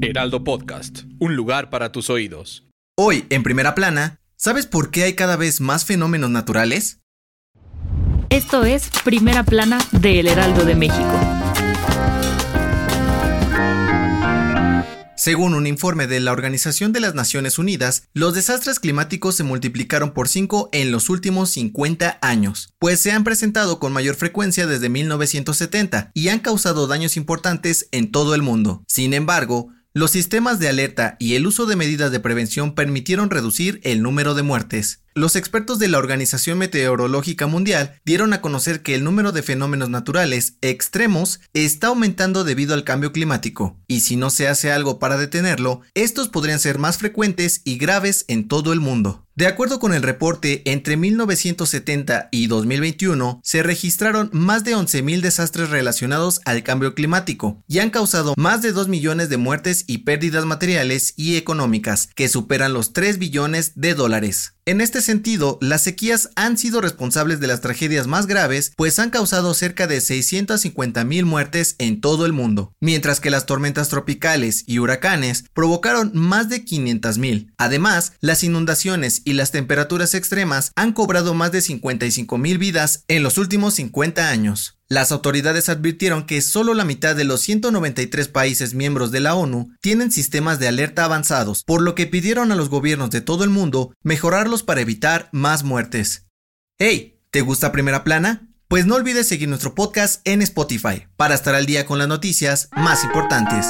Heraldo Podcast, un lugar para tus oídos. Hoy, en primera plana, ¿sabes por qué hay cada vez más fenómenos naturales? Esto es Primera Plana de El Heraldo de México. Según un informe de la Organización de las Naciones Unidas, los desastres climáticos se multiplicaron por 5 en los últimos 50 años, pues se han presentado con mayor frecuencia desde 1970 y han causado daños importantes en todo el mundo. Sin embargo, los sistemas de alerta y el uso de medidas de prevención permitieron reducir el número de muertes. Los expertos de la Organización Meteorológica Mundial dieron a conocer que el número de fenómenos naturales extremos está aumentando debido al cambio climático, y si no se hace algo para detenerlo, estos podrían ser más frecuentes y graves en todo el mundo. De acuerdo con el reporte, entre 1970 y 2021 se registraron más de 11.000 desastres relacionados al cambio climático y han causado más de 2 millones de muertes y pérdidas materiales y económicas que superan los 3 billones de dólares. En este sentido, las sequías han sido responsables de las tragedias más graves, pues han causado cerca de 650.000 muertes en todo el mundo, mientras que las tormentas tropicales y huracanes provocaron más de 500.000. Además, las inundaciones y las temperaturas extremas han cobrado más de 55.000 vidas en los últimos 50 años. Las autoridades advirtieron que solo la mitad de los 193 países miembros de la ONU tienen sistemas de alerta avanzados, por lo que pidieron a los gobiernos de todo el mundo mejorarlos para evitar más muertes. Hey, ¿te gusta Primera Plana? Pues no olvides seguir nuestro podcast en Spotify para estar al día con las noticias más importantes.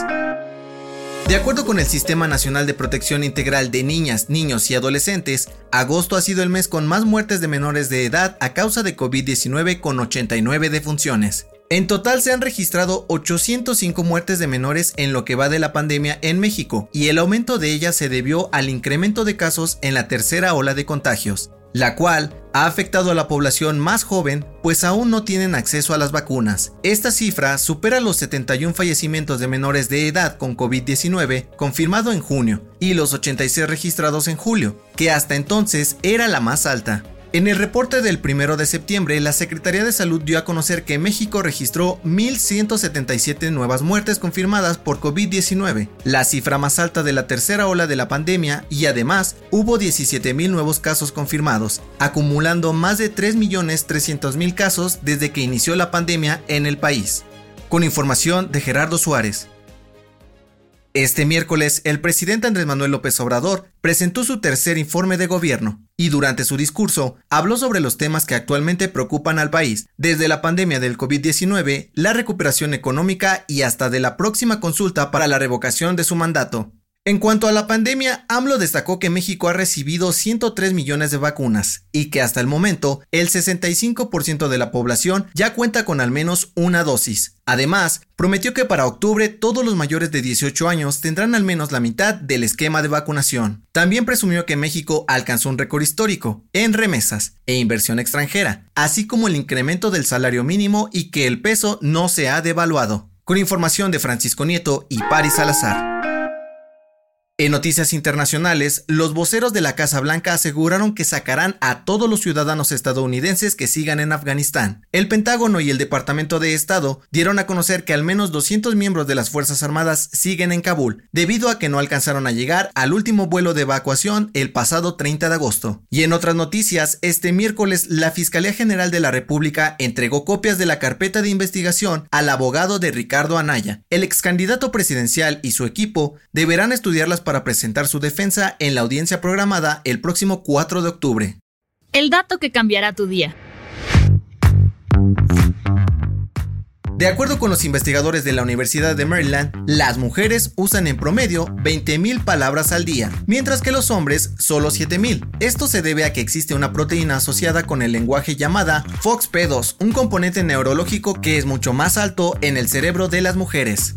De acuerdo con el Sistema Nacional de Protección Integral de Niñas, Niños y Adolescentes, agosto ha sido el mes con más muertes de menores de edad a causa de COVID-19 con 89 defunciones. En total se han registrado 805 muertes de menores en lo que va de la pandemia en México, y el aumento de ellas se debió al incremento de casos en la tercera ola de contagios la cual ha afectado a la población más joven pues aún no tienen acceso a las vacunas. Esta cifra supera los 71 fallecimientos de menores de edad con COVID-19 confirmado en junio y los 86 registrados en julio, que hasta entonces era la más alta. En el reporte del 1 de septiembre, la Secretaría de Salud dio a conocer que México registró 1.177 nuevas muertes confirmadas por COVID-19, la cifra más alta de la tercera ola de la pandemia y además hubo 17.000 nuevos casos confirmados, acumulando más de 3.300.000 casos desde que inició la pandemia en el país. Con información de Gerardo Suárez. Este miércoles, el presidente Andrés Manuel López Obrador presentó su tercer informe de gobierno y durante su discurso habló sobre los temas que actualmente preocupan al país, desde la pandemia del COVID-19, la recuperación económica y hasta de la próxima consulta para la revocación de su mandato. En cuanto a la pandemia, AMLO destacó que México ha recibido 103 millones de vacunas y que hasta el momento el 65% de la población ya cuenta con al menos una dosis. Además, prometió que para octubre todos los mayores de 18 años tendrán al menos la mitad del esquema de vacunación. También presumió que México alcanzó un récord histórico en remesas e inversión extranjera, así como el incremento del salario mínimo y que el peso no se ha devaluado. Con información de Francisco Nieto y Paris Salazar. En noticias internacionales, los voceros de la Casa Blanca aseguraron que sacarán a todos los ciudadanos estadounidenses que sigan en Afganistán. El Pentágono y el Departamento de Estado dieron a conocer que al menos 200 miembros de las Fuerzas Armadas siguen en Kabul, debido a que no alcanzaron a llegar al último vuelo de evacuación el pasado 30 de agosto. Y en otras noticias, este miércoles la Fiscalía General de la República entregó copias de la carpeta de investigación al abogado de Ricardo Anaya. El ex candidato presidencial y su equipo deberán estudiar las para presentar su defensa en la audiencia programada el próximo 4 de octubre. El dato que cambiará tu día. De acuerdo con los investigadores de la Universidad de Maryland, las mujeres usan en promedio 20.000 palabras al día, mientras que los hombres solo 7.000. Esto se debe a que existe una proteína asociada con el lenguaje llamada FOXP2, un componente neurológico que es mucho más alto en el cerebro de las mujeres.